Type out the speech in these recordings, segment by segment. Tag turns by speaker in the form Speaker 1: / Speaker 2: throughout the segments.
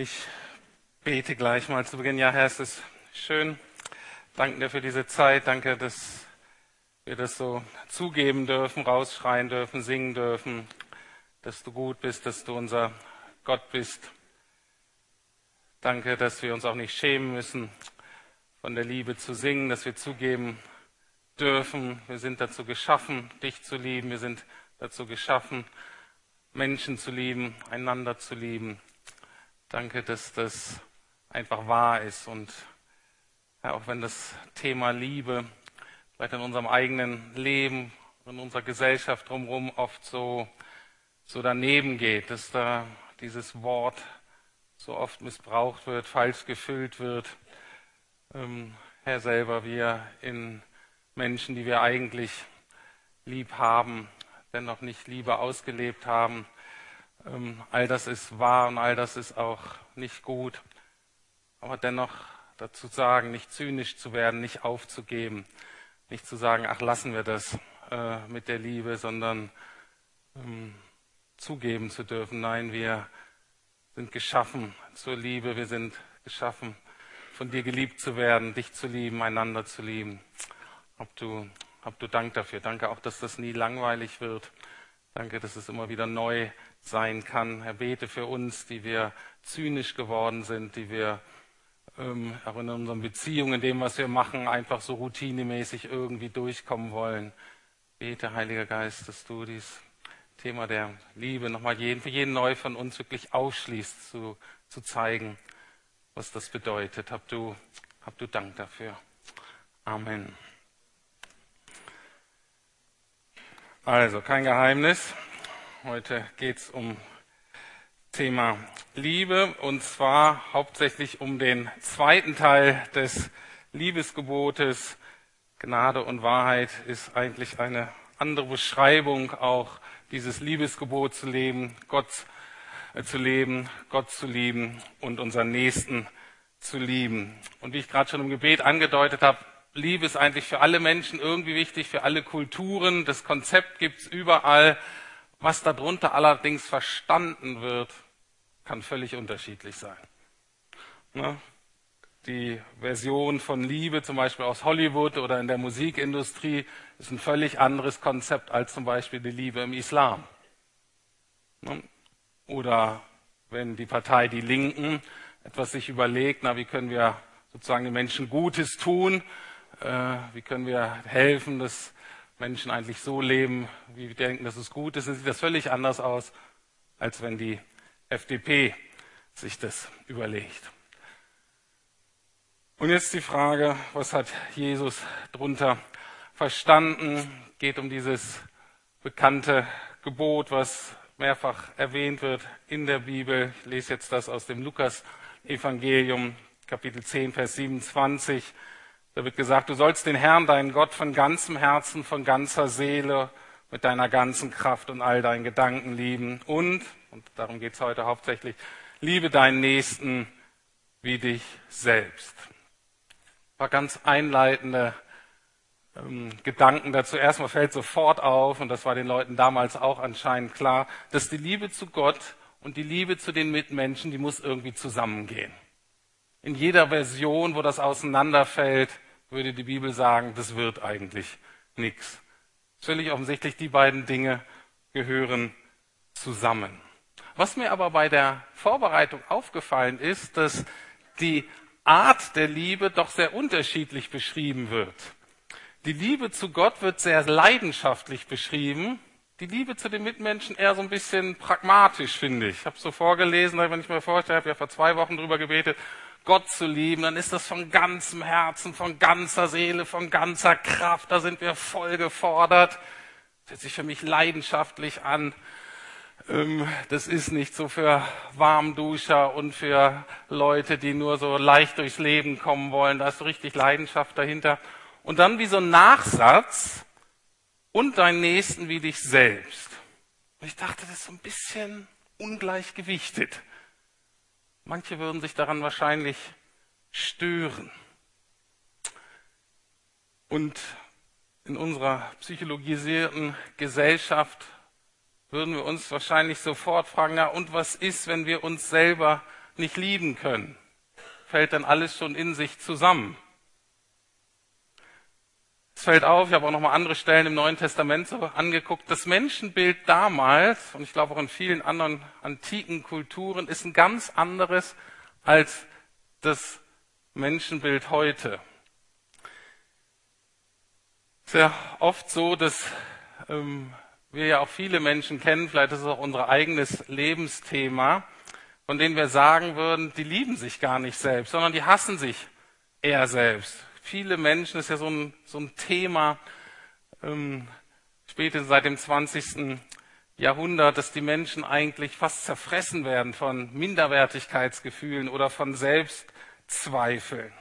Speaker 1: Ich bete gleich mal zu Beginn. Ja, Herr, es ist schön. Danke dir für diese Zeit. Danke, dass wir das so zugeben dürfen, rausschreien dürfen, singen dürfen, dass du gut bist, dass du unser Gott bist. Danke, dass wir uns auch nicht schämen müssen, von der Liebe zu singen, dass wir zugeben dürfen, wir sind dazu geschaffen, dich zu lieben, wir sind dazu geschaffen, Menschen zu lieben, einander zu lieben. Danke, dass das einfach wahr ist und ja, auch wenn das Thema Liebe vielleicht in unserem eigenen Leben, in unserer Gesellschaft drumherum oft so, so daneben geht, dass da dieses Wort so oft missbraucht wird, falsch gefüllt wird. Ähm, Herr selber, wir in Menschen, die wir eigentlich lieb haben, dennoch nicht Liebe ausgelebt haben, ähm, all das ist wahr und all das ist auch nicht gut. Aber dennoch dazu sagen, nicht zynisch zu werden, nicht aufzugeben, nicht zu sagen, ach lassen wir das äh, mit der Liebe, sondern ähm, zugeben zu dürfen, nein, wir sind geschaffen zur Liebe, wir sind geschaffen, von dir geliebt zu werden, dich zu lieben, einander zu lieben. Hab du, hab du Dank dafür. Danke auch, dass das nie langweilig wird. Danke, dass es immer wieder neu sein kann. Herr, bete für uns, die wir zynisch geworden sind, die wir ähm, auch in unseren Beziehungen, in dem, was wir machen, einfach so routinemäßig irgendwie durchkommen wollen. Bete, Heiliger Geist, dass du dieses Thema der Liebe nochmal jeden, für jeden neu von uns wirklich ausschließt, zu, zu zeigen, was das bedeutet. Hab du, hab du Dank dafür. Amen. Also, kein Geheimnis. Heute geht es um Thema Liebe und zwar hauptsächlich um den zweiten Teil des Liebesgebotes. Gnade und Wahrheit ist eigentlich eine andere Beschreibung auch dieses Liebesgebot zu leben, Gott äh, zu leben, Gott zu lieben und unseren Nächsten zu lieben. Und wie ich gerade schon im Gebet angedeutet habe, Liebe ist eigentlich für alle Menschen irgendwie wichtig, für alle Kulturen. Das Konzept gibt es überall. Was darunter allerdings verstanden wird, kann völlig unterschiedlich sein. Ne? Die Version von Liebe, zum Beispiel aus Hollywood oder in der Musikindustrie, ist ein völlig anderes Konzept als zum Beispiel die Liebe im Islam. Ne? Oder wenn die Partei Die Linken etwas sich überlegt, na, wie können wir sozusagen den Menschen Gutes tun, äh, wie können wir helfen, dass Menschen eigentlich so leben, wie wir denken, dass es gut ist, dann sieht das völlig anders aus, als wenn die FDP sich das überlegt. Und jetzt die Frage, was hat Jesus drunter verstanden? Geht um dieses bekannte Gebot, was mehrfach erwähnt wird in der Bibel. Ich lese jetzt das aus dem Lukas-Evangelium, Kapitel 10, Vers 27. Da wird gesagt, du sollst den Herrn, deinen Gott, von ganzem Herzen, von ganzer Seele, mit deiner ganzen Kraft und all deinen Gedanken lieben. Und, und darum geht es heute hauptsächlich, liebe deinen Nächsten wie dich selbst. Ein paar ganz einleitende ähm, Gedanken dazu. Erstmal fällt sofort auf, und das war den Leuten damals auch anscheinend klar, dass die Liebe zu Gott und die Liebe zu den Mitmenschen, die muss irgendwie zusammengehen. In jeder Version, wo das auseinanderfällt, würde die Bibel sagen, das wird eigentlich nichts. Völlig offensichtlich, die beiden Dinge gehören zusammen. Was mir aber bei der Vorbereitung aufgefallen ist, dass die Art der Liebe doch sehr unterschiedlich beschrieben wird. Die Liebe zu Gott wird sehr leidenschaftlich beschrieben. Die Liebe zu den Mitmenschen eher so ein bisschen pragmatisch, finde ich. Ich habe es so vorgelesen, wenn ich mir vorstelle, ich habe ja vor zwei Wochen drüber gebetet, Gott zu lieben, dann ist das von ganzem Herzen, von ganzer Seele, von ganzer Kraft. Da sind wir voll gefordert. Das hört sich für mich leidenschaftlich an. Ähm, das ist nicht so für Warmduscher und für Leute, die nur so leicht durchs Leben kommen wollen. Da ist so richtig Leidenschaft dahinter. Und dann wie so ein Nachsatz und deinen Nächsten wie dich selbst. Und ich dachte, das ist so ein bisschen ungleichgewichtet. Manche würden sich daran wahrscheinlich stören. Und in unserer psychologisierten Gesellschaft würden wir uns wahrscheinlich sofort fragen, na und was ist, wenn wir uns selber nicht lieben können? Fällt dann alles schon in sich zusammen? Es fällt auf, ich habe auch noch mal andere Stellen im Neuen Testament so angeguckt, das Menschenbild damals und ich glaube auch in vielen anderen antiken Kulturen ist ein ganz anderes als das Menschenbild heute. Es ist ja oft so, dass ähm, wir ja auch viele Menschen kennen, vielleicht ist es auch unser eigenes Lebensthema, von denen wir sagen würden, die lieben sich gar nicht selbst, sondern die hassen sich eher selbst viele Menschen, das ist ja so ein, so ein Thema, ähm, spätestens seit dem 20. Jahrhundert, dass die Menschen eigentlich fast zerfressen werden von Minderwertigkeitsgefühlen oder von Selbstzweifeln.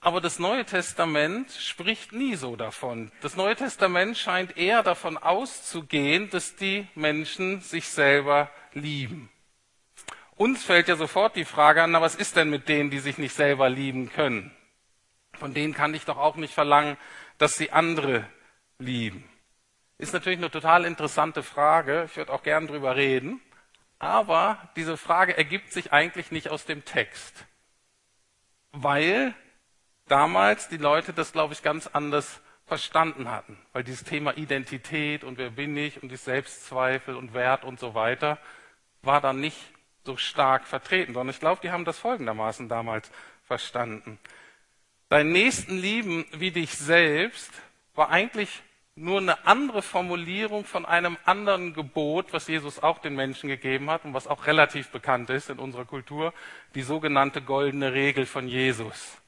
Speaker 1: Aber das Neue Testament spricht nie so davon. Das Neue Testament scheint eher davon auszugehen, dass die Menschen sich selber lieben. Uns fällt ja sofort die Frage an, na, was ist denn mit denen, die sich nicht selber lieben können? Von denen kann ich doch auch nicht verlangen, dass sie andere lieben. Ist natürlich eine total interessante Frage. Ich würde auch gern drüber reden. Aber diese Frage ergibt sich eigentlich nicht aus dem Text. Weil damals die Leute das, glaube ich, ganz anders verstanden hatten. Weil dieses Thema Identität und wer bin ich und die Selbstzweifel und Wert und so weiter war dann nicht so stark vertreten, sondern ich glaube, die haben das folgendermaßen damals verstanden. Deinen Nächsten lieben wie dich selbst war eigentlich nur eine andere Formulierung von einem anderen Gebot, was Jesus auch den Menschen gegeben hat und was auch relativ bekannt ist in unserer Kultur, die sogenannte goldene Regel von Jesus.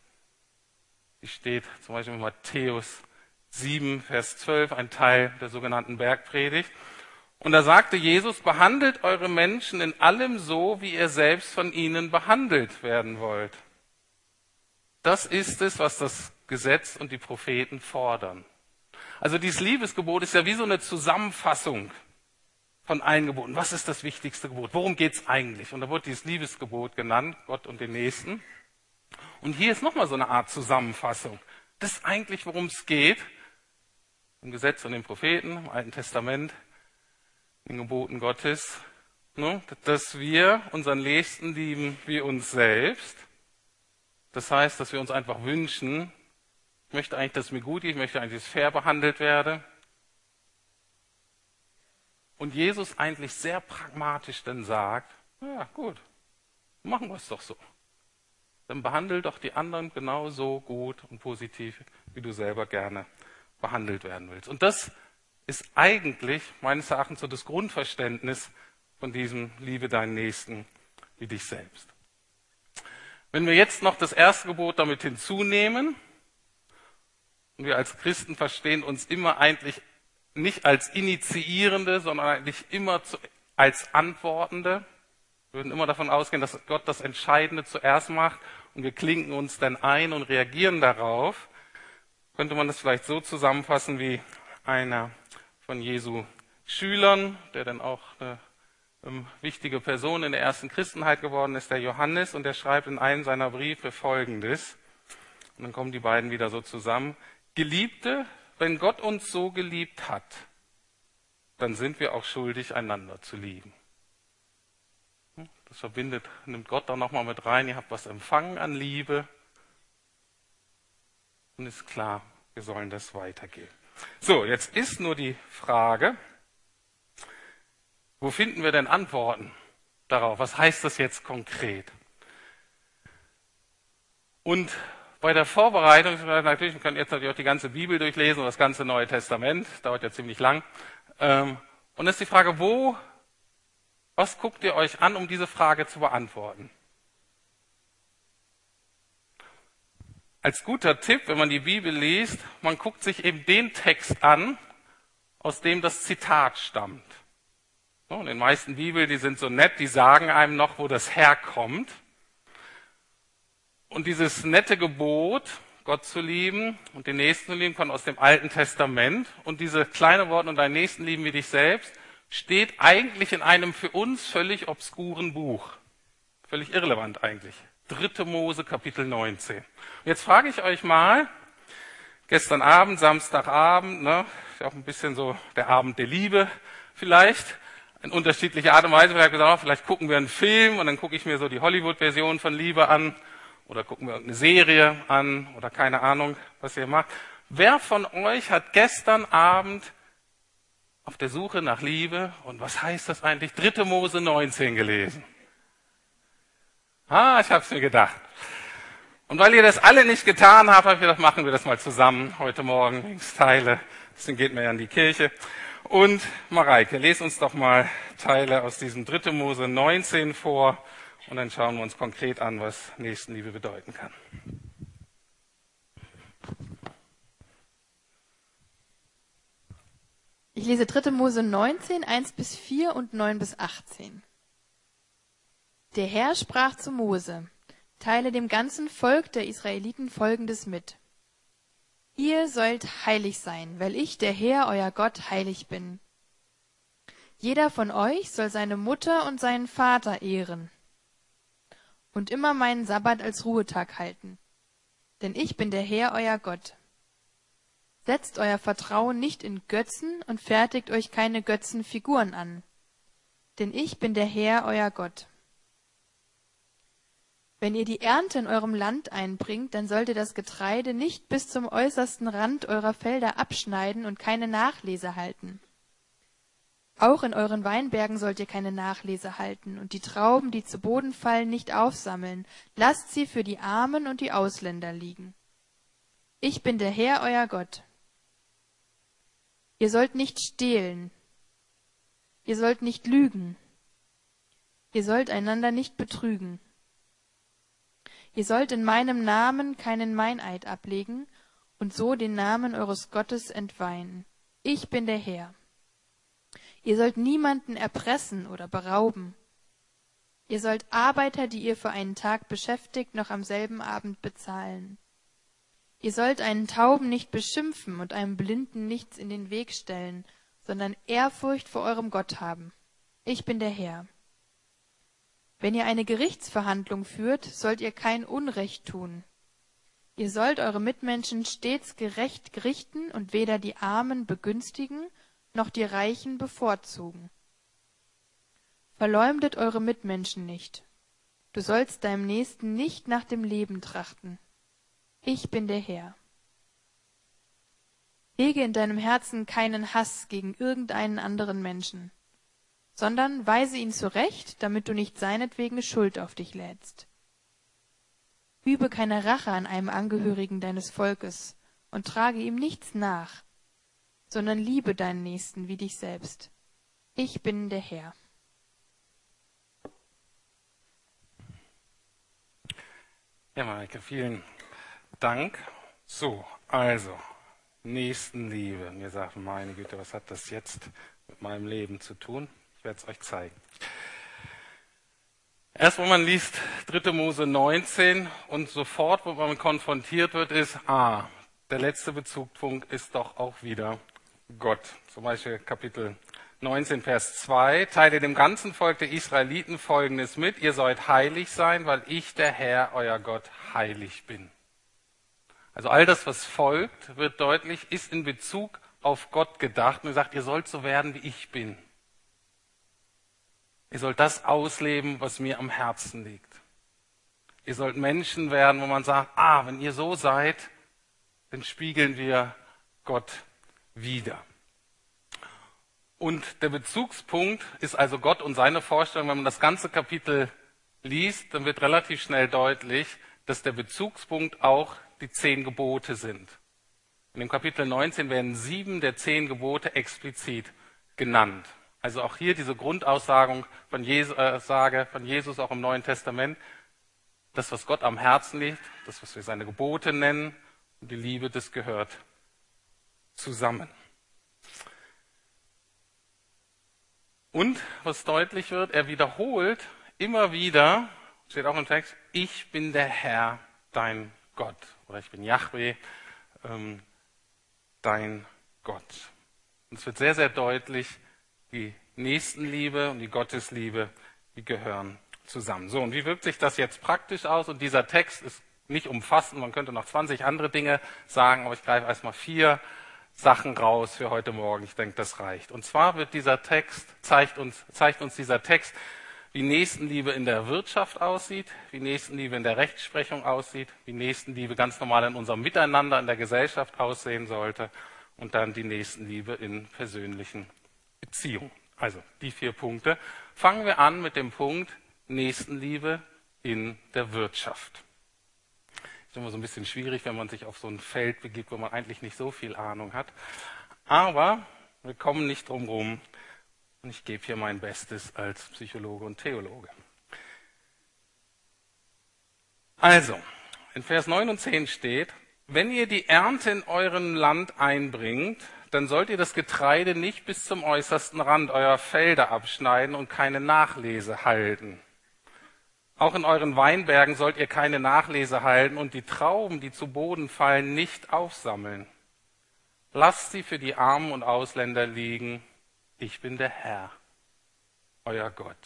Speaker 1: Die steht zum Beispiel in Matthäus 7, Vers 12, ein Teil der sogenannten Bergpredigt. Und da sagte Jesus, behandelt eure Menschen in allem so, wie ihr selbst von ihnen behandelt werden wollt. Das ist es, was das Gesetz und die Propheten fordern. Also dieses Liebesgebot ist ja wie so eine Zusammenfassung von allen Geboten. Was ist das wichtigste Gebot? Worum geht's eigentlich? Und da wurde dieses Liebesgebot genannt, Gott und den Nächsten. Und hier ist nochmal so eine Art Zusammenfassung. Das ist eigentlich, worum es geht. Im Gesetz und den Propheten, im Alten Testament den Geboten Gottes, ne, dass wir unseren Nächsten lieben wie uns selbst. Das heißt, dass wir uns einfach wünschen, ich möchte eigentlich, dass es mir gut geht, ich möchte eigentlich, dass ich fair behandelt werde. Und Jesus eigentlich sehr pragmatisch dann sagt, ja gut, machen wir es doch so. Dann behandle doch die anderen genauso gut und positiv, wie du selber gerne behandelt werden willst. Und das ist eigentlich meines Erachtens so das Grundverständnis von diesem Liebe deinen Nächsten wie dich selbst. Wenn wir jetzt noch das erste Gebot damit hinzunehmen, und wir als Christen verstehen uns immer eigentlich nicht als Initiierende, sondern eigentlich immer zu, als Antwortende, wir würden immer davon ausgehen, dass Gott das Entscheidende zuerst macht und wir klinken uns dann ein und reagieren darauf, könnte man das vielleicht so zusammenfassen wie einer von Jesu Schülern, der dann auch eine ähm, wichtige Person in der ersten Christenheit geworden ist, der Johannes, und der schreibt in einem seiner Briefe Folgendes. Und dann kommen die beiden wieder so zusammen. Geliebte, wenn Gott uns so geliebt hat, dann sind wir auch schuldig, einander zu lieben. Hm, das verbindet, nimmt Gott da nochmal mit rein. Ihr habt was empfangen an Liebe. Und ist klar, wir sollen das weitergeben. So, jetzt ist nur die Frage, wo finden wir denn Antworten darauf? Was heißt das jetzt konkret? Und bei der Vorbereitung, natürlich, wir können jetzt natürlich auch die ganze Bibel durchlesen und das ganze Neue Testament, dauert ja ziemlich lang. Ähm, und ist die Frage, wo, was guckt ihr euch an, um diese Frage zu beantworten? Als guter Tipp, wenn man die Bibel liest, man guckt sich eben den Text an, aus dem das Zitat stammt. So, in den meisten Bibeln, die sind so nett, die sagen einem noch, wo das herkommt. Und dieses nette Gebot, Gott zu lieben und den Nächsten zu lieben, kommt aus dem Alten Testament. Und diese kleine Worte und deinen Nächsten lieben wie dich selbst, steht eigentlich in einem für uns völlig obskuren Buch. Völlig irrelevant eigentlich. 3. Mose Kapitel 19. Und jetzt frage ich euch mal, gestern Abend, Samstagabend, ne, ist auch ein bisschen so der Abend der Liebe vielleicht, in unterschiedlicher Art und Weise. Vielleicht gesagt, oh, vielleicht gucken wir einen Film und dann gucke ich mir so die Hollywood-Version von Liebe an oder gucken wir eine Serie an oder keine Ahnung, was ihr macht. Wer von euch hat gestern Abend auf der Suche nach Liebe und was heißt das eigentlich? Dritte Mose 19 gelesen. Ah, ich habe es mir gedacht. Und weil ihr das alle nicht getan habt, habe ich gedacht, machen wir das mal zusammen heute Morgen, Teile. Deswegen geht mir ja in die Kirche. Und Mareike, lese uns doch mal Teile aus diesem 3. Mose 19 vor und dann schauen wir uns konkret an, was Nächstenliebe bedeuten kann.
Speaker 2: Ich lese 3. Mose 19, 1 bis 4 und 9 bis 18. Der Herr sprach zu Mose, teile dem ganzen Volk der Israeliten Folgendes mit. Ihr sollt heilig sein, weil ich, der Herr, euer Gott, heilig bin. Jeder von euch soll seine Mutter und seinen Vater ehren und immer meinen Sabbat als Ruhetag halten. Denn ich bin der Herr, euer Gott. Setzt euer Vertrauen nicht in Götzen und fertigt euch keine Götzenfiguren an. Denn ich bin der Herr, euer Gott. Wenn ihr die Ernte in eurem Land einbringt, dann sollt ihr das Getreide nicht bis zum äußersten Rand eurer Felder abschneiden und keine Nachlese halten. Auch in euren Weinbergen sollt ihr keine Nachlese halten und die Trauben, die zu Boden fallen, nicht aufsammeln. Lasst sie für die Armen und die Ausländer liegen. Ich bin der Herr, euer Gott. Ihr sollt nicht stehlen. Ihr sollt nicht lügen. Ihr sollt einander nicht betrügen. Ihr sollt in meinem Namen keinen Meineid ablegen und so den Namen eures Gottes entweihen. Ich bin der Herr. Ihr sollt niemanden erpressen oder berauben. Ihr sollt Arbeiter, die ihr für einen Tag beschäftigt, noch am selben Abend bezahlen. Ihr sollt einen Tauben nicht beschimpfen und einem Blinden nichts in den Weg stellen, sondern Ehrfurcht vor eurem Gott haben. Ich bin der Herr. Wenn ihr eine Gerichtsverhandlung führt, sollt ihr kein Unrecht tun. Ihr sollt eure Mitmenschen stets gerecht richten und weder die Armen begünstigen noch die Reichen bevorzugen. Verleumdet eure Mitmenschen nicht. Du sollst deinem Nächsten nicht nach dem Leben trachten. Ich bin der Herr. Hege in deinem Herzen keinen Hass gegen irgendeinen anderen Menschen sondern weise ihn zurecht, damit du nicht seinetwegen Schuld auf dich lädst. Übe keine Rache an einem Angehörigen deines Volkes und trage ihm nichts nach, sondern liebe deinen Nächsten wie dich selbst. Ich bin der Herr.
Speaker 1: Ja, Maike, vielen Dank. So, also, Nächstenliebe. Mir sagen, meine Güte, was hat das jetzt mit meinem Leben zu tun? Ich werde es euch zeigen. Erst wenn man liest 3. Mose 19 und sofort, wo man konfrontiert wird, ist, ah, der letzte Bezugpunkt ist doch auch wieder Gott. Zum Beispiel Kapitel 19, Vers 2. Teile dem ganzen Volk der Israeliten Folgendes mit. Ihr sollt heilig sein, weil ich, der Herr, euer Gott, heilig bin. Also all das, was folgt, wird deutlich, ist in Bezug auf Gott gedacht und er sagt, ihr sollt so werden, wie ich bin. Ihr sollt das ausleben, was mir am Herzen liegt. Ihr sollt Menschen werden, wo man sagt, ah, wenn ihr so seid, dann spiegeln wir Gott wieder. Und der Bezugspunkt ist also Gott und seine Vorstellung. Wenn man das ganze Kapitel liest, dann wird relativ schnell deutlich, dass der Bezugspunkt auch die zehn Gebote sind. In dem Kapitel 19 werden sieben der zehn Gebote explizit genannt. Also auch hier diese Grundaussage von Jesus, äh, von Jesus auch im Neuen Testament. Das, was Gott am Herzen liegt, das, was wir seine Gebote nennen, und die Liebe, das gehört zusammen. Und was deutlich wird, er wiederholt immer wieder, steht auch im Text, ich bin der Herr, dein Gott. Oder ich bin Yahweh, ähm, dein Gott. Und es wird sehr, sehr deutlich, die Nächstenliebe und die Gottesliebe, die gehören zusammen. So, und wie wirkt sich das jetzt praktisch aus? Und dieser Text ist nicht umfassend, man könnte noch 20 andere Dinge sagen, aber ich greife erstmal vier Sachen raus für heute Morgen. Ich denke, das reicht. Und zwar wird dieser Text, zeigt uns, zeigt uns dieser Text, wie Nächstenliebe in der Wirtschaft aussieht, wie Nächstenliebe in der Rechtsprechung aussieht, wie Nächstenliebe ganz normal in unserem Miteinander in der Gesellschaft aussehen sollte und dann die Nächstenliebe in persönlichen Beziehungen. Also die vier Punkte. Fangen wir an mit dem Punkt Nächstenliebe in der Wirtschaft. Ist immer so ein bisschen schwierig, wenn man sich auf so ein Feld begibt, wo man eigentlich nicht so viel Ahnung hat. Aber wir kommen nicht drum rum, und ich gebe hier mein Bestes als Psychologe und Theologe. Also, in Vers 9 und 10 steht, wenn ihr die Ernte in eurem Land einbringt, dann sollt ihr das Getreide nicht bis zum äußersten Rand eurer Felder abschneiden und keine Nachlese halten. Auch in euren Weinbergen sollt ihr keine Nachlese halten und die Trauben, die zu Boden fallen, nicht aufsammeln. Lasst sie für die Armen und Ausländer liegen ich bin der Herr, euer Gott.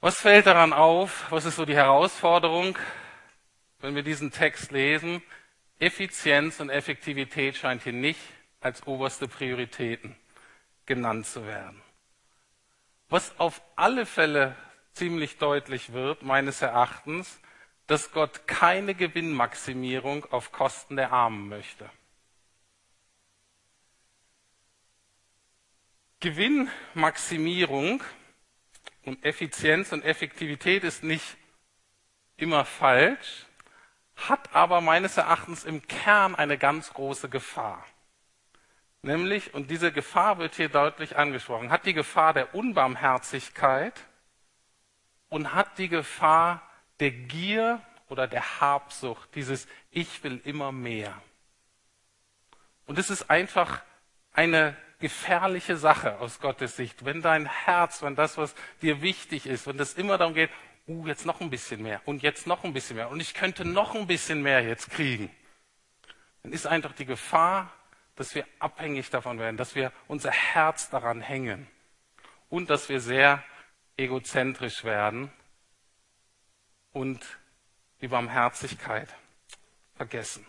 Speaker 1: Was fällt daran auf? Was ist so die Herausforderung, wenn wir diesen Text lesen? Effizienz und Effektivität scheint hier nicht als oberste Prioritäten genannt zu werden. Was auf alle Fälle ziemlich deutlich wird, meines Erachtens, dass Gott keine Gewinnmaximierung auf Kosten der Armen möchte. Gewinnmaximierung und Effizienz und Effektivität ist nicht immer falsch, hat aber meines Erachtens im Kern eine ganz große Gefahr. Nämlich, und diese Gefahr wird hier deutlich angesprochen, hat die Gefahr der Unbarmherzigkeit und hat die Gefahr der Gier oder der Habsucht, dieses Ich will immer mehr. Und es ist einfach eine gefährliche Sache aus Gottes Sicht. Wenn dein Herz, wenn das, was dir wichtig ist, wenn das immer darum geht, uh, jetzt noch ein bisschen mehr und jetzt noch ein bisschen mehr und ich könnte noch ein bisschen mehr jetzt kriegen, dann ist einfach die Gefahr, dass wir abhängig davon werden, dass wir unser Herz daran hängen und dass wir sehr egozentrisch werden und die Barmherzigkeit vergessen.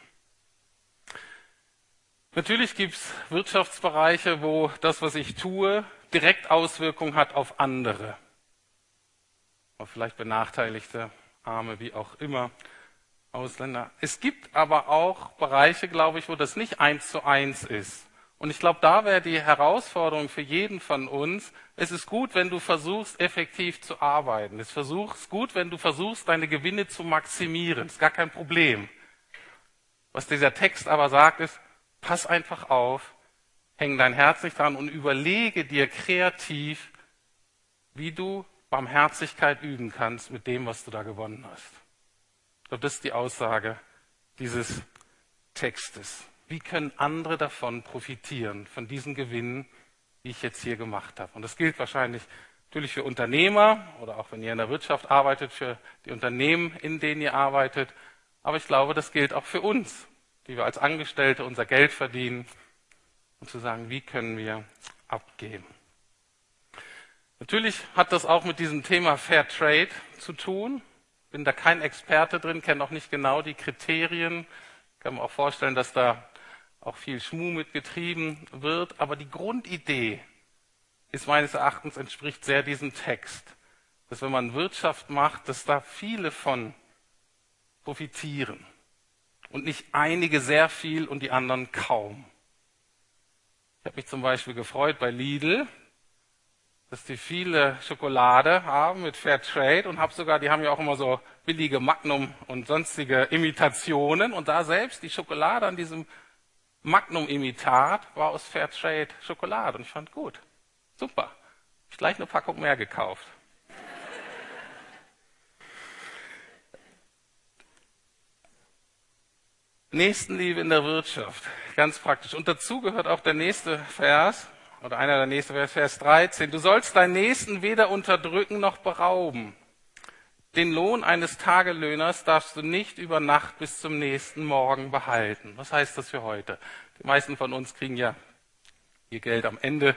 Speaker 1: Natürlich gibt es Wirtschaftsbereiche, wo das, was ich tue, direkt Auswirkungen hat auf andere. Oder vielleicht Benachteiligte, Arme, wie auch immer, Ausländer. Es gibt aber auch Bereiche, glaube ich, wo das nicht eins zu eins ist. Und ich glaube, da wäre die Herausforderung für jeden von uns, es ist gut, wenn du versuchst, effektiv zu arbeiten. Es ist gut, wenn du versuchst, deine Gewinne zu maximieren. Ist gar kein Problem. Was dieser Text aber sagt, ist, Pass einfach auf, häng dein Herz nicht dran und überlege dir kreativ, wie du Barmherzigkeit üben kannst mit dem, was du da gewonnen hast. Ich glaube, das ist die Aussage dieses Textes. Wie können andere davon profitieren, von diesen Gewinnen, die ich jetzt hier gemacht habe? Und das gilt wahrscheinlich natürlich für Unternehmer oder auch wenn ihr in der Wirtschaft arbeitet, für die Unternehmen, in denen ihr arbeitet. Aber ich glaube, das gilt auch für uns die wir als Angestellte unser Geld verdienen und zu sagen, wie können wir abgeben. Natürlich hat das auch mit diesem Thema Fair Trade zu tun. Bin da kein Experte drin, kenne auch nicht genau die Kriterien. Kann mir auch vorstellen, dass da auch viel Schmuh mitgetrieben wird. Aber die Grundidee ist meines Erachtens entspricht sehr diesem Text. Dass wenn man Wirtschaft macht, dass da viele von profitieren und nicht einige sehr viel und die anderen kaum. Ich habe mich zum Beispiel gefreut bei Lidl, dass die viele Schokolade haben mit Fair Trade und habe sogar, die haben ja auch immer so billige Magnum und sonstige Imitationen und da selbst die Schokolade an diesem Magnum-Imitat war aus Fair Trade Schokolade und ich fand gut, super. Ich gleich eine Packung mehr gekauft. Nächstenliebe in der Wirtschaft, ganz praktisch. Und dazu gehört auch der nächste Vers, oder einer der nächsten Vers, Vers 13. Du sollst deinen Nächsten weder unterdrücken noch berauben. Den Lohn eines Tagelöhners darfst du nicht über Nacht bis zum nächsten Morgen behalten. Was heißt das für heute? Die meisten von uns kriegen ja ihr Geld am Ende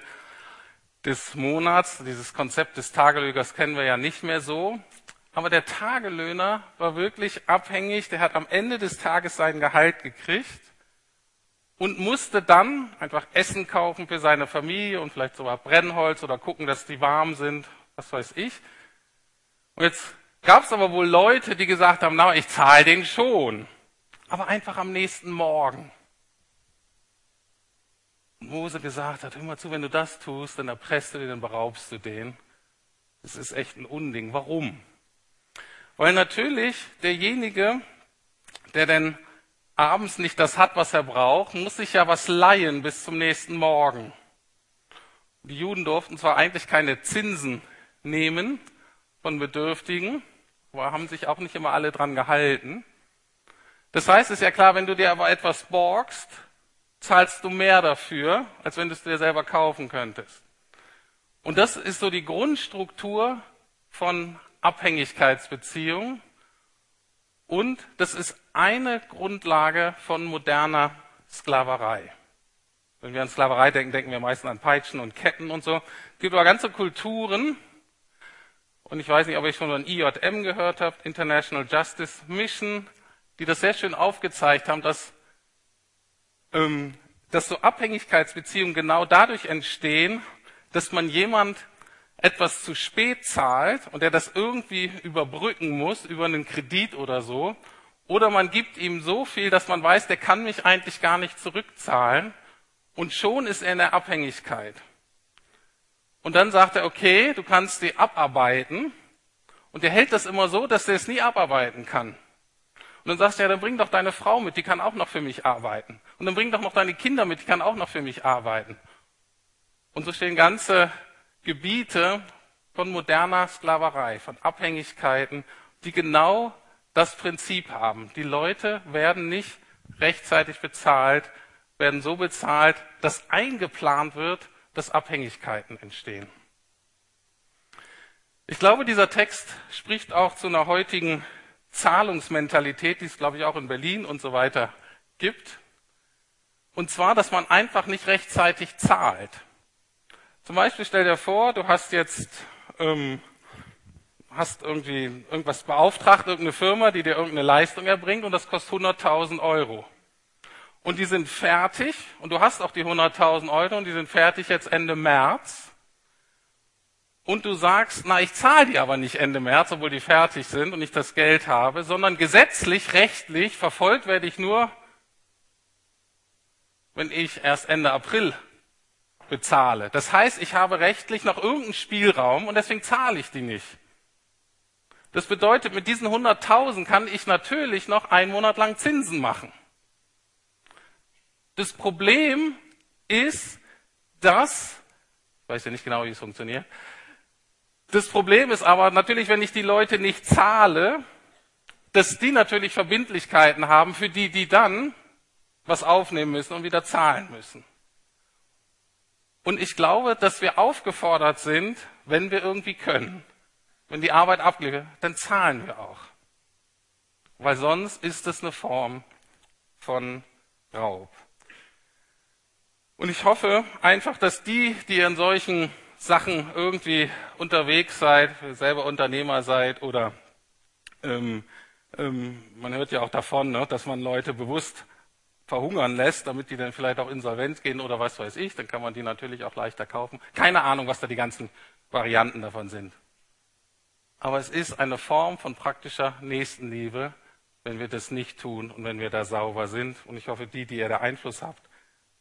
Speaker 1: des Monats. Dieses Konzept des Tagelöhners kennen wir ja nicht mehr so. Aber der Tagelöhner war wirklich abhängig, der hat am Ende des Tages sein Gehalt gekriegt und musste dann einfach Essen kaufen für seine Familie und vielleicht sogar Brennholz oder gucken, dass die warm sind, was weiß ich. Und jetzt gab es aber wohl Leute, die gesagt haben, na, ich zahle den schon, aber einfach am nächsten Morgen. Und Mose gesagt hat, hör mal zu, wenn du das tust, dann erpresst du den, dann beraubst du den. Das ist echt ein Unding. Warum? Weil natürlich derjenige, der denn abends nicht das hat, was er braucht, muss sich ja was leihen bis zum nächsten Morgen. Die Juden durften zwar eigentlich keine Zinsen nehmen von Bedürftigen, aber haben sich auch nicht immer alle dran gehalten. Das heißt, es ist ja klar, wenn du dir aber etwas borgst, zahlst du mehr dafür, als wenn du es dir selber kaufen könntest. Und das ist so die Grundstruktur von Abhängigkeitsbeziehungen. Und das ist eine Grundlage von moderner Sklaverei. Wenn wir an Sklaverei denken, denken wir meistens an Peitschen und Ketten und so. Es gibt aber ganze Kulturen, und ich weiß nicht, ob ihr schon von IJM gehört habt, International Justice Mission, die das sehr schön aufgezeigt haben, dass, ähm, dass so Abhängigkeitsbeziehungen genau dadurch entstehen, dass man jemand etwas zu spät zahlt und er das irgendwie überbrücken muss über einen Kredit oder so. Oder man gibt ihm so viel, dass man weiß, der kann mich eigentlich gar nicht zurückzahlen. Und schon ist er in der Abhängigkeit. Und dann sagt er, okay, du kannst die abarbeiten. Und er hält das immer so, dass er es nie abarbeiten kann. Und dann sagst du, ja, dann bring doch deine Frau mit, die kann auch noch für mich arbeiten. Und dann bring doch noch deine Kinder mit, die kann auch noch für mich arbeiten. Und so stehen ganze Gebiete von moderner Sklaverei, von Abhängigkeiten, die genau das Prinzip haben. Die Leute werden nicht rechtzeitig bezahlt, werden so bezahlt, dass eingeplant wird, dass Abhängigkeiten entstehen. Ich glaube, dieser Text spricht auch zu einer heutigen Zahlungsmentalität, die es, glaube ich, auch in Berlin und so weiter gibt. Und zwar, dass man einfach nicht rechtzeitig zahlt. Zum Beispiel stell dir vor, du hast jetzt ähm, hast irgendwie irgendwas beauftragt, irgendeine Firma, die dir irgendeine Leistung erbringt und das kostet 100.000 Euro. Und die sind fertig und du hast auch die 100.000 Euro und die sind fertig jetzt Ende März. Und du sagst, na, ich zahle die aber nicht Ende März, obwohl die fertig sind und ich das Geld habe, sondern gesetzlich, rechtlich verfolgt werde ich nur, wenn ich erst Ende April bezahle. Das heißt, ich habe rechtlich noch irgendeinen Spielraum und deswegen zahle ich die nicht. Das bedeutet, mit diesen 100.000 kann ich natürlich noch einen Monat lang Zinsen machen. Das Problem ist, dass, ich weiß ja nicht genau, wie es funktioniert, das Problem ist aber natürlich, wenn ich die Leute nicht zahle, dass die natürlich Verbindlichkeiten haben, für die die dann was aufnehmen müssen und wieder zahlen müssen. Und ich glaube, dass wir aufgefordert sind, wenn wir irgendwie können, wenn die Arbeit abgeliefert dann zahlen wir auch. Weil sonst ist es eine Form von Raub. Und ich hoffe einfach, dass die, die in solchen Sachen irgendwie unterwegs seid, selber Unternehmer seid oder ähm, ähm, man hört ja auch davon, ne, dass man Leute bewusst verhungern lässt, damit die dann vielleicht auch insolvent gehen oder was weiß ich, dann kann man die natürlich auch leichter kaufen. Keine Ahnung, was da die ganzen Varianten davon sind. Aber es ist eine Form von praktischer Nächstenliebe, wenn wir das nicht tun und wenn wir da sauber sind. Und ich hoffe, die, die ihr da Einfluss habt,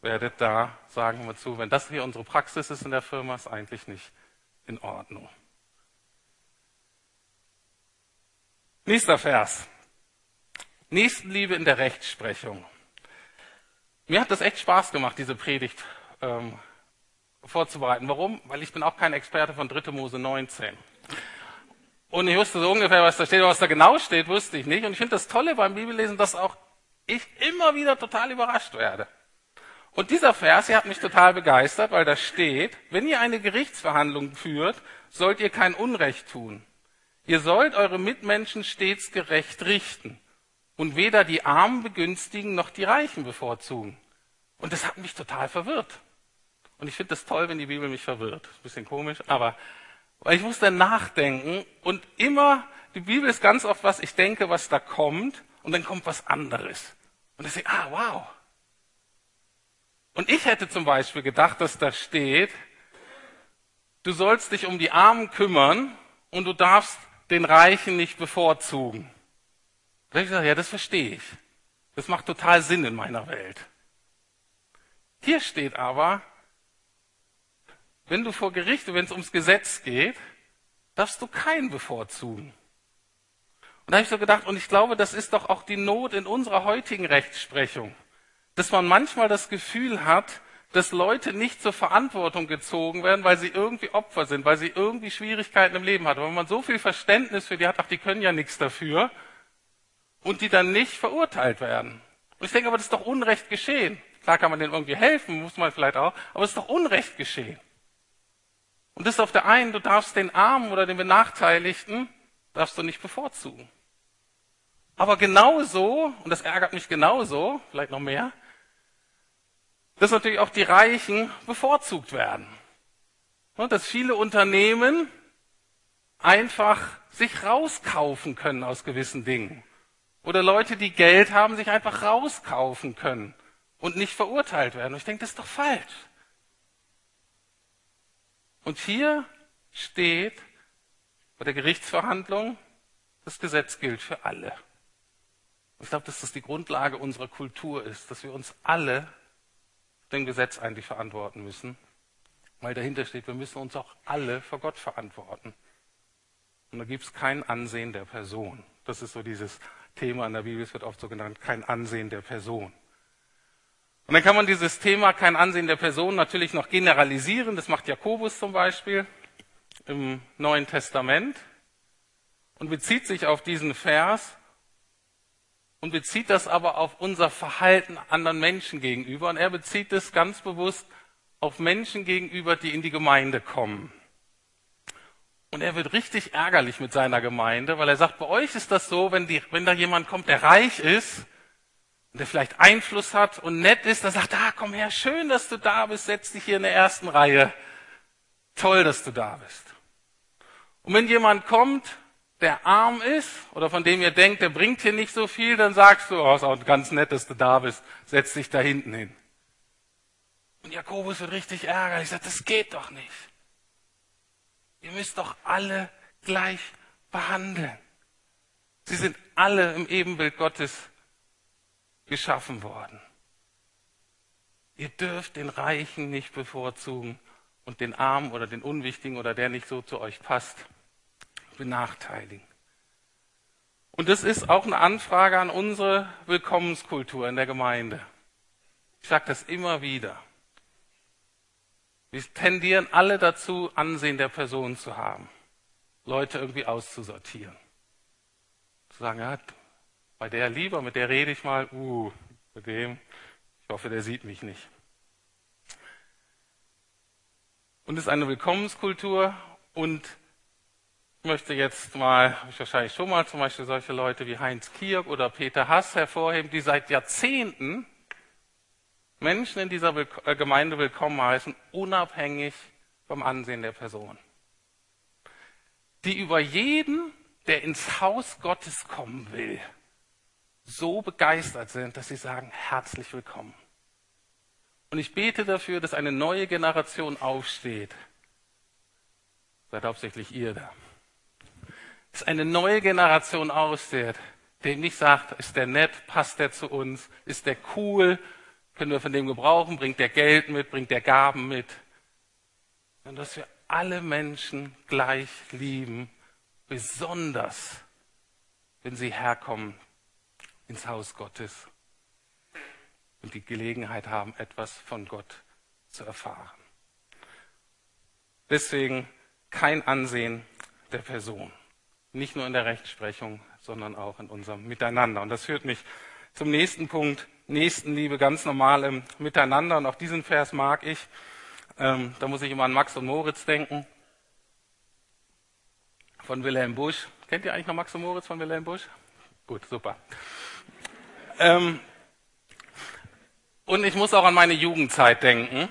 Speaker 1: werdet da sagen wir zu, wenn das hier unsere Praxis ist in der Firma, ist eigentlich nicht in Ordnung. Nächster Vers. Nächstenliebe in der Rechtsprechung. Mir hat das echt Spaß gemacht, diese Predigt ähm, vorzubereiten. Warum? Weil ich bin auch kein Experte von 3. Mose 19. Und ich wusste so ungefähr, was da steht, was da genau steht, wusste ich nicht. Und ich finde das Tolle beim Bibellesen, dass auch ich immer wieder total überrascht werde. Und dieser Vers hier hat mich total begeistert, weil da steht, wenn ihr eine Gerichtsverhandlung führt, sollt ihr kein Unrecht tun. Ihr sollt eure Mitmenschen stets gerecht richten und weder die Armen begünstigen noch die Reichen bevorzugen. Und das hat mich total verwirrt. Und ich finde das toll, wenn die Bibel mich verwirrt. Bisschen komisch, aber weil ich muss dann nachdenken und immer, die Bibel ist ganz oft was, ich denke, was da kommt und dann kommt was anderes. Und ich denke, ah, wow. Und ich hätte zum Beispiel gedacht, dass da steht, du sollst dich um die Armen kümmern und du darfst den Reichen nicht bevorzugen. Da habe ich gesagt, ja, das verstehe ich. Das macht total Sinn in meiner Welt. Hier steht aber, wenn du vor Gericht, wenn es ums Gesetz geht, darfst du keinen bevorzugen. Und da habe ich so gedacht, und ich glaube, das ist doch auch die Not in unserer heutigen Rechtsprechung, dass man manchmal das Gefühl hat, dass Leute nicht zur Verantwortung gezogen werden, weil sie irgendwie Opfer sind, weil sie irgendwie Schwierigkeiten im Leben haben. Wenn man so viel Verständnis für die hat, ach, die können ja nichts dafür, und die dann nicht verurteilt werden. Und ich denke, aber das ist doch Unrecht geschehen. Klar kann man denen irgendwie helfen, muss man vielleicht auch, aber es ist doch Unrecht geschehen. Und das ist auf der einen, du darfst den Armen oder den Benachteiligten, darfst du nicht bevorzugen. Aber genauso, und das ärgert mich genauso, vielleicht noch mehr, dass natürlich auch die Reichen bevorzugt werden. Und dass viele Unternehmen einfach sich rauskaufen können aus gewissen Dingen. Oder Leute, die Geld haben, sich einfach rauskaufen können und nicht verurteilt werden. Und ich denke, das ist doch falsch. Und hier steht bei der Gerichtsverhandlung, das Gesetz gilt für alle. Und ich glaube, dass das die Grundlage unserer Kultur ist, dass wir uns alle dem Gesetz eigentlich verantworten müssen, weil dahinter steht, wir müssen uns auch alle vor Gott verantworten. Und da gibt es kein Ansehen der Person. Das ist so dieses Thema in der Bibel, es wird oft so genannt, kein Ansehen der Person. Und dann kann man dieses Thema kein Ansehen der Person natürlich noch generalisieren. Das macht Jakobus zum Beispiel im Neuen Testament und bezieht sich auf diesen Vers und bezieht das aber auf unser Verhalten anderen Menschen gegenüber. Und er bezieht es ganz bewusst auf Menschen gegenüber, die in die Gemeinde kommen. Und er wird richtig ärgerlich mit seiner Gemeinde, weil er sagt, bei euch ist das so, wenn, die, wenn da jemand kommt, der reich ist, der vielleicht Einfluss hat und nett ist, dann sagt, ah, komm her, schön, dass du da bist, setz dich hier in der ersten Reihe. Toll, dass du da bist. Und wenn jemand kommt, der arm ist oder von dem ihr denkt, der bringt hier nicht so viel, dann sagst du, oh, ist auch ganz nett, dass du da bist, setz dich da hinten hin. Und Jakobus wird richtig ärgerlich, sagt, das geht doch nicht. Ihr müsst doch alle gleich behandeln. Sie sind alle im Ebenbild Gottes geschaffen worden. Ihr dürft den Reichen nicht bevorzugen und den Armen oder den Unwichtigen oder der nicht so zu euch passt, benachteiligen. Und das ist auch eine Anfrage an unsere Willkommenskultur in der Gemeinde. Ich sage das immer wieder. Wir tendieren alle dazu, Ansehen der Person zu haben, Leute irgendwie auszusortieren. Zu sagen, ja, bei der lieber, mit der rede ich mal, uh, mit dem, ich hoffe, der sieht mich nicht. Und es ist eine Willkommenskultur und ich möchte jetzt mal, ich wahrscheinlich schon mal zum Beispiel solche Leute wie Heinz Kirk oder Peter Hass hervorheben, die seit Jahrzehnten Menschen in dieser äh, Gemeinde willkommen heißen, unabhängig vom Ansehen der Person. Die über jeden, der ins Haus Gottes kommen will, so begeistert sind, dass sie sagen, herzlich willkommen. Und ich bete dafür, dass eine neue Generation aufsteht. Seid hauptsächlich ihr da. Dass eine neue Generation aufsteht, dem nicht sagt, ist der nett, passt der zu uns, ist der cool, können wir von dem gebrauchen, bringt der Geld mit, bringt der Gaben mit. Sondern dass wir alle Menschen gleich lieben, besonders wenn sie herkommen ins Haus Gottes und die Gelegenheit haben, etwas von Gott zu erfahren. Deswegen kein Ansehen der Person. Nicht nur in der Rechtsprechung, sondern auch in unserem Miteinander. Und das führt mich zum nächsten Punkt. Nächstenliebe, ganz normal im Miteinander. Und auch diesen Vers mag ich. Ähm, da muss ich immer an Max und Moritz denken. Von Wilhelm Busch. Kennt ihr eigentlich noch Max und Moritz von Wilhelm Busch? Gut, super. Ähm, und ich muss auch an meine Jugendzeit denken.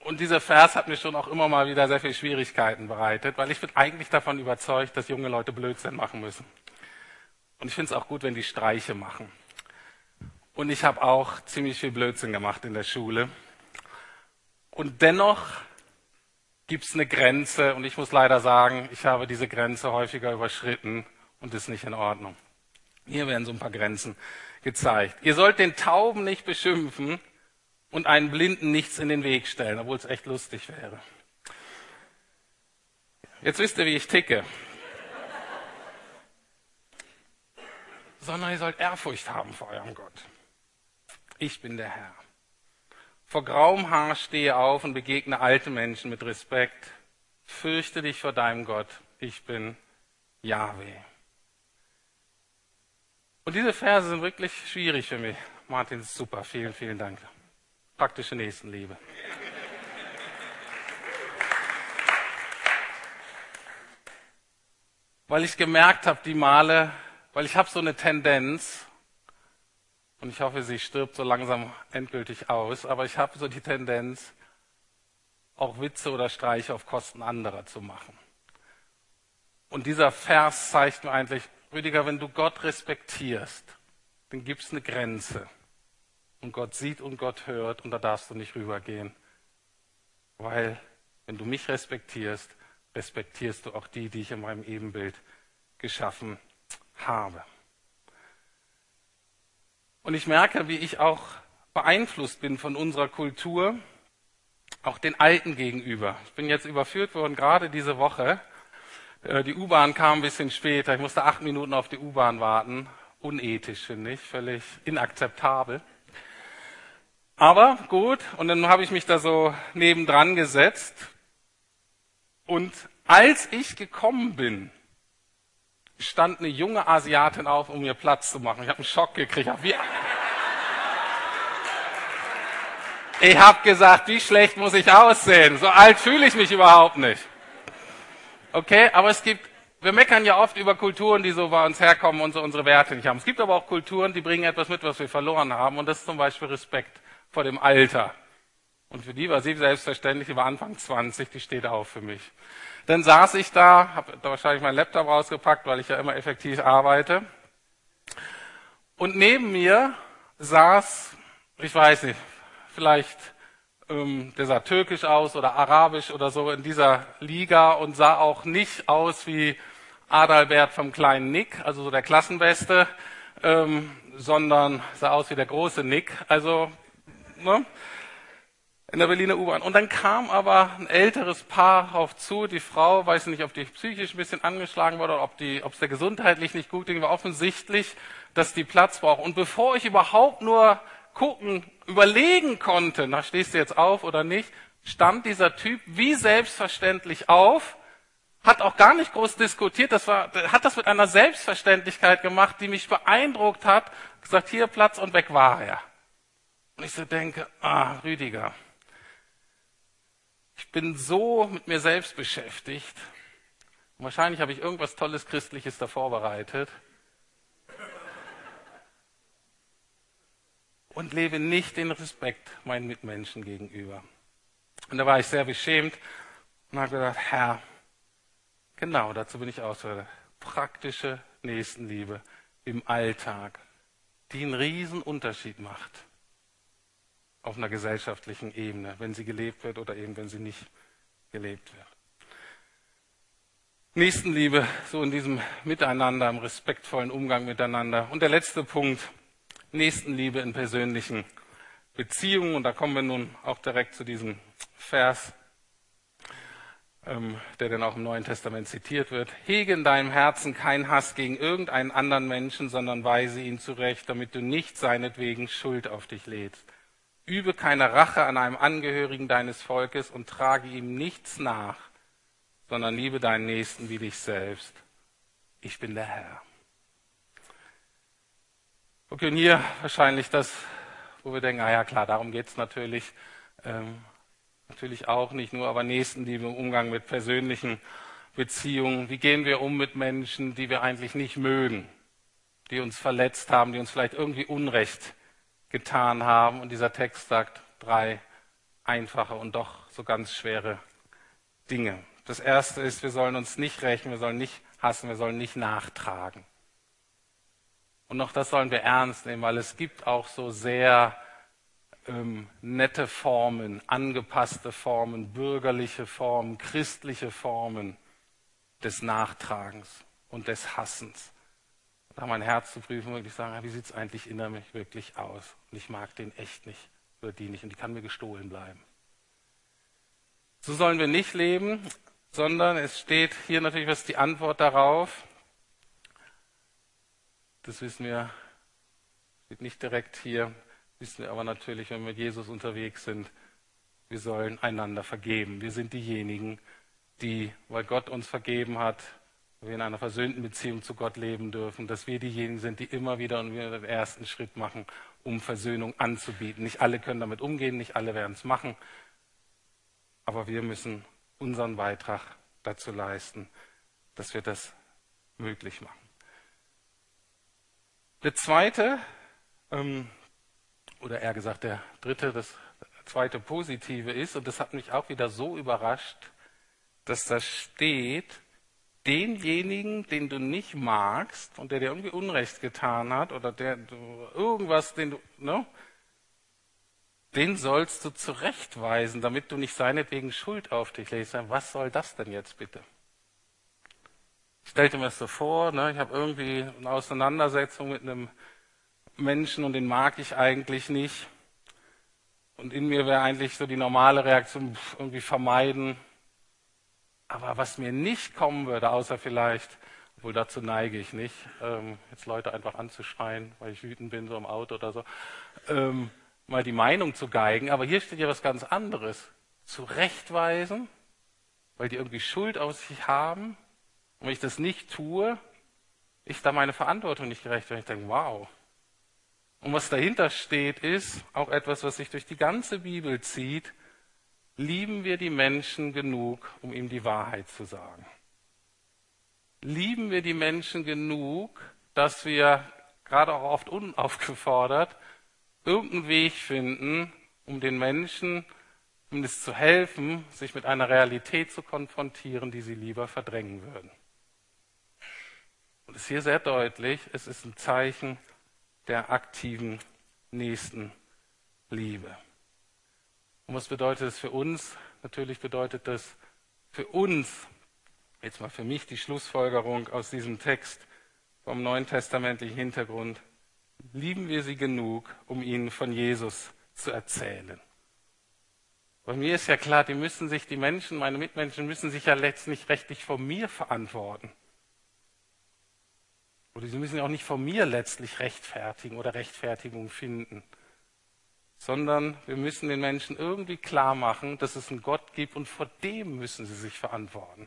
Speaker 1: Und dieser Vers hat mir schon auch immer mal wieder sehr viele Schwierigkeiten bereitet, weil ich bin eigentlich davon überzeugt, dass junge Leute Blödsinn machen müssen. Und ich finde es auch gut, wenn die Streiche machen. Und ich habe auch ziemlich viel Blödsinn gemacht in der Schule. Und dennoch gibt es eine Grenze und ich muss leider sagen, ich habe diese Grenze häufiger überschritten und ist nicht in Ordnung. Hier werden so ein paar Grenzen gezeigt. Ihr sollt den Tauben nicht beschimpfen und einen Blinden nichts in den Weg stellen, obwohl es echt lustig wäre. Jetzt wisst ihr, wie ich ticke. Sondern ihr sollt Ehrfurcht haben vor eurem Gott. Ich bin der Herr. Vor grauem Haar stehe auf und begegne alte Menschen mit Respekt. Fürchte dich vor deinem Gott. Ich bin Yahweh. Und diese Verse sind wirklich schwierig für mich. Martin, super. Vielen, vielen Dank. Praktische Nächstenliebe. Weil ich gemerkt habe, die Male, weil ich habe so eine Tendenz, und ich hoffe, sie stirbt so langsam endgültig aus, aber ich habe so die Tendenz, auch Witze oder Streiche auf Kosten anderer zu machen. Und dieser Vers zeigt mir eigentlich, Rüdiger, wenn du Gott respektierst, dann gibt es eine Grenze. Und Gott sieht und Gott hört und da darfst du nicht rübergehen. Weil, wenn du mich respektierst, respektierst du auch die, die ich in meinem Ebenbild geschaffen habe. Und ich merke, wie ich auch beeinflusst bin von unserer Kultur, auch den Alten gegenüber. Ich bin jetzt überführt worden, gerade diese Woche, äh, die U-Bahn kam ein bisschen später. Ich musste acht Minuten auf die U-Bahn warten. Unethisch, finde ich. Völlig inakzeptabel. Aber gut, und dann habe ich mich da so nebendran gesetzt. Und als ich gekommen bin, stand eine junge Asiatin auf, um mir Platz zu machen. Ich habe einen Schock gekriegt. Ich habe gesagt, wie schlecht muss ich aussehen? So alt fühle ich mich überhaupt nicht. Okay, aber es gibt, wir meckern ja oft über Kulturen, die so bei uns herkommen und so unsere Werte nicht haben. Es gibt aber auch Kulturen, die bringen etwas mit, was wir verloren haben. Und das ist zum Beispiel Respekt vor dem Alter. Und für die war sie selbstverständlich, die war Anfang 20, die steht auf für mich. Dann saß ich da, habe da wahrscheinlich meinen Laptop rausgepackt, weil ich ja immer effektiv arbeite. Und neben mir saß, ich weiß nicht, vielleicht ähm, der sah türkisch aus oder arabisch oder so in dieser Liga und sah auch nicht aus wie Adalbert vom kleinen Nick, also so der Klassenbeste, ähm, sondern sah aus wie der große Nick, also ne, in der Berliner U-Bahn. Und dann kam aber ein älteres Paar auf zu, die Frau, weiß nicht, ob die psychisch ein bisschen angeschlagen wurde oder ob die, ob es der gesundheitlich nicht gut ging, war offensichtlich, dass die Platz braucht. Und bevor ich überhaupt nur gucken, überlegen konnte, na stehst du jetzt auf oder nicht, stand dieser Typ wie selbstverständlich auf, hat auch gar nicht groß diskutiert, das war, hat das mit einer Selbstverständlichkeit gemacht, die mich beeindruckt hat, gesagt, hier Platz und weg war er. Und ich so denke, ah, Rüdiger, bin so mit mir selbst beschäftigt. Wahrscheinlich habe ich irgendwas Tolles Christliches da vorbereitet. und lebe nicht den Respekt meinen Mitmenschen gegenüber. Und da war ich sehr beschämt und habe gedacht, Herr, genau dazu bin ich ausgewählt. Praktische Nächstenliebe im Alltag, die einen riesen Unterschied macht auf einer gesellschaftlichen Ebene, wenn sie gelebt wird oder eben wenn sie nicht gelebt wird. Nächstenliebe, so in diesem Miteinander, im respektvollen Umgang miteinander. Und der letzte Punkt, Nächstenliebe in persönlichen Beziehungen. Und da kommen wir nun auch direkt zu diesem Vers, ähm, der dann auch im Neuen Testament zitiert wird. Hege in deinem Herzen keinen Hass gegen irgendeinen anderen Menschen, sondern weise ihn zurecht, damit du nicht seinetwegen Schuld auf dich lädst. Übe keine Rache an einem Angehörigen deines Volkes und trage ihm nichts nach, sondern liebe deinen Nächsten wie dich selbst. Ich bin der Herr. Okay, und hier wahrscheinlich das, wo wir denken, ah ja klar, darum geht es natürlich. Ähm, natürlich auch nicht nur, aber Nächstenliebe im Umgang mit persönlichen Beziehungen. Wie gehen wir um mit Menschen, die wir eigentlich nicht mögen, die uns verletzt haben, die uns vielleicht irgendwie Unrecht getan haben? Und dieser Text sagt drei einfache und doch so ganz schwere Dinge. Das erste ist, wir sollen uns nicht rächen, wir sollen nicht hassen, wir sollen nicht nachtragen. Und auch das sollen wir ernst nehmen, weil es gibt auch so sehr ähm, nette Formen, angepasste Formen, bürgerliche Formen, christliche Formen des Nachtragens und des Hassens. Da mein Herz zu prüfen, wirklich sagen, wie sieht es eigentlich innerlich wirklich aus? Und ich mag den echt nicht, oder die nicht, und die kann mir gestohlen bleiben. So sollen wir nicht leben, sondern es steht hier natürlich, was die Antwort darauf? Das wissen wir, steht nicht direkt hier, wissen wir aber natürlich, wenn wir mit Jesus unterwegs sind, wir sollen einander vergeben. Wir sind diejenigen, die, weil Gott uns vergeben hat, wir in einer versöhnten Beziehung zu Gott leben dürfen, dass wir diejenigen sind, die immer wieder und wieder den ersten Schritt machen, um Versöhnung anzubieten. Nicht alle können damit umgehen, nicht alle werden es machen, aber wir müssen unseren Beitrag dazu leisten, dass wir das möglich machen. Der zweite, ähm, oder eher gesagt der dritte, das zweite Positive ist, und das hat mich auch wieder so überrascht, dass da steht, denjenigen, den du nicht magst und der dir irgendwie Unrecht getan hat oder der du irgendwas, den du, ne, den sollst du zurechtweisen, damit du nicht seinetwegen Schuld auf dich legst. Was soll das denn jetzt bitte? Ich stellte mir das so vor, ne, ich habe irgendwie eine Auseinandersetzung mit einem Menschen und den mag ich eigentlich nicht. Und in mir wäre eigentlich so die normale Reaktion irgendwie vermeiden, aber was mir nicht kommen würde, außer vielleicht, obwohl dazu neige ich nicht, ähm, jetzt Leute einfach anzuschreien, weil ich wütend bin, so im Auto oder so, ähm, mal die Meinung zu geigen. Aber hier steht ja was ganz anderes. Zurechtweisen, weil die irgendwie Schuld aus sich haben. Und wenn ich das nicht tue, ich da meine Verantwortung nicht gerecht werde. Ich denke, wow. Und was dahinter steht, ist auch etwas, was sich durch die ganze Bibel zieht lieben wir die Menschen genug, um ihm die Wahrheit zu sagen? Lieben wir die Menschen genug, dass wir gerade auch oft unaufgefordert irgendeinen Weg finden, um den Menschen zumindest zu helfen, sich mit einer Realität zu konfrontieren, die sie lieber verdrängen würden. Und es ist hier sehr deutlich, es ist ein Zeichen der aktiven Nächstenliebe. Und was bedeutet das für uns? Natürlich bedeutet das für uns, jetzt mal für mich die Schlussfolgerung aus diesem Text vom neuen testamentlichen Hintergrund, lieben wir sie genug, um ihnen von Jesus zu erzählen. Bei mir ist ja klar, die müssen sich, die Menschen, meine Mitmenschen müssen sich ja letztlich rechtlich von mir verantworten. Oder sie müssen auch nicht von mir letztlich rechtfertigen oder Rechtfertigung finden sondern wir müssen den Menschen irgendwie klar machen, dass es einen Gott gibt und vor dem müssen sie sich verantworten.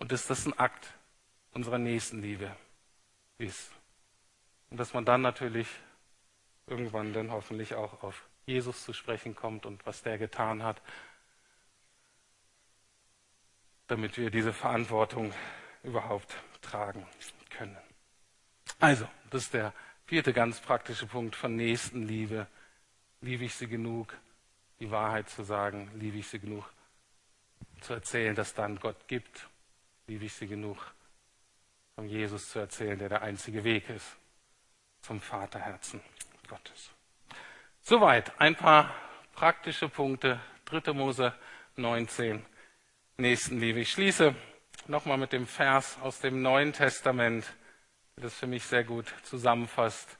Speaker 1: Und dass das ein Akt unserer Nächstenliebe ist. Und dass man dann natürlich irgendwann dann hoffentlich auch auf Jesus zu sprechen kommt und was der getan hat, damit wir diese Verantwortung überhaupt tragen können. Also, das ist der Vierte ganz praktische Punkt von Nächstenliebe. Liebe ich sie genug, die Wahrheit zu sagen? Liebe ich sie genug, zu erzählen, dass da einen Gott gibt? Liebe ich sie genug, von Jesus zu erzählen, der der einzige Weg ist zum Vaterherzen Gottes? Soweit ein paar praktische Punkte. 3. Mose 19, Nächstenliebe. Ich schließe nochmal mit dem Vers aus dem Neuen Testament das für mich sehr gut zusammenfasst.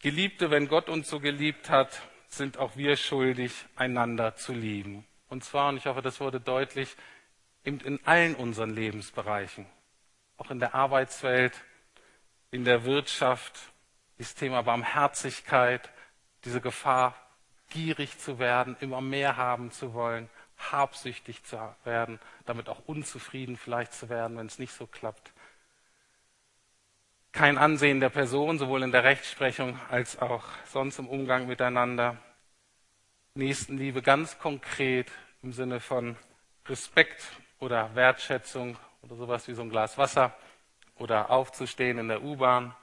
Speaker 1: Geliebte, wenn Gott uns so geliebt hat, sind auch wir schuldig, einander zu lieben. Und zwar, und ich hoffe, das wurde deutlich, in allen unseren Lebensbereichen. Auch in der Arbeitswelt, in der Wirtschaft, das Thema Barmherzigkeit, diese Gefahr, gierig zu werden, immer mehr haben zu wollen, habsüchtig zu werden, damit auch unzufrieden vielleicht zu werden, wenn es nicht so klappt kein Ansehen der Person, sowohl in der Rechtsprechung als auch sonst im Umgang miteinander. Nächstenliebe ganz konkret im Sinne von Respekt oder Wertschätzung oder sowas wie so ein Glas Wasser oder aufzustehen in der U-Bahn.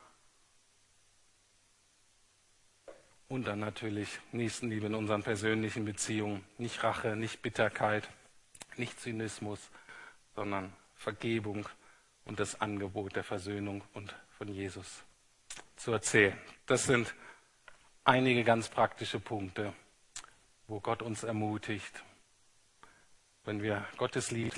Speaker 1: Und dann natürlich Nächstenliebe in unseren persönlichen Beziehungen. Nicht Rache, nicht Bitterkeit, nicht Zynismus, sondern Vergebung und das Angebot der Versöhnung und von Jesus zu erzählen. Das sind einige ganz praktische Punkte, wo Gott uns ermutigt, wenn wir Gottes Liebe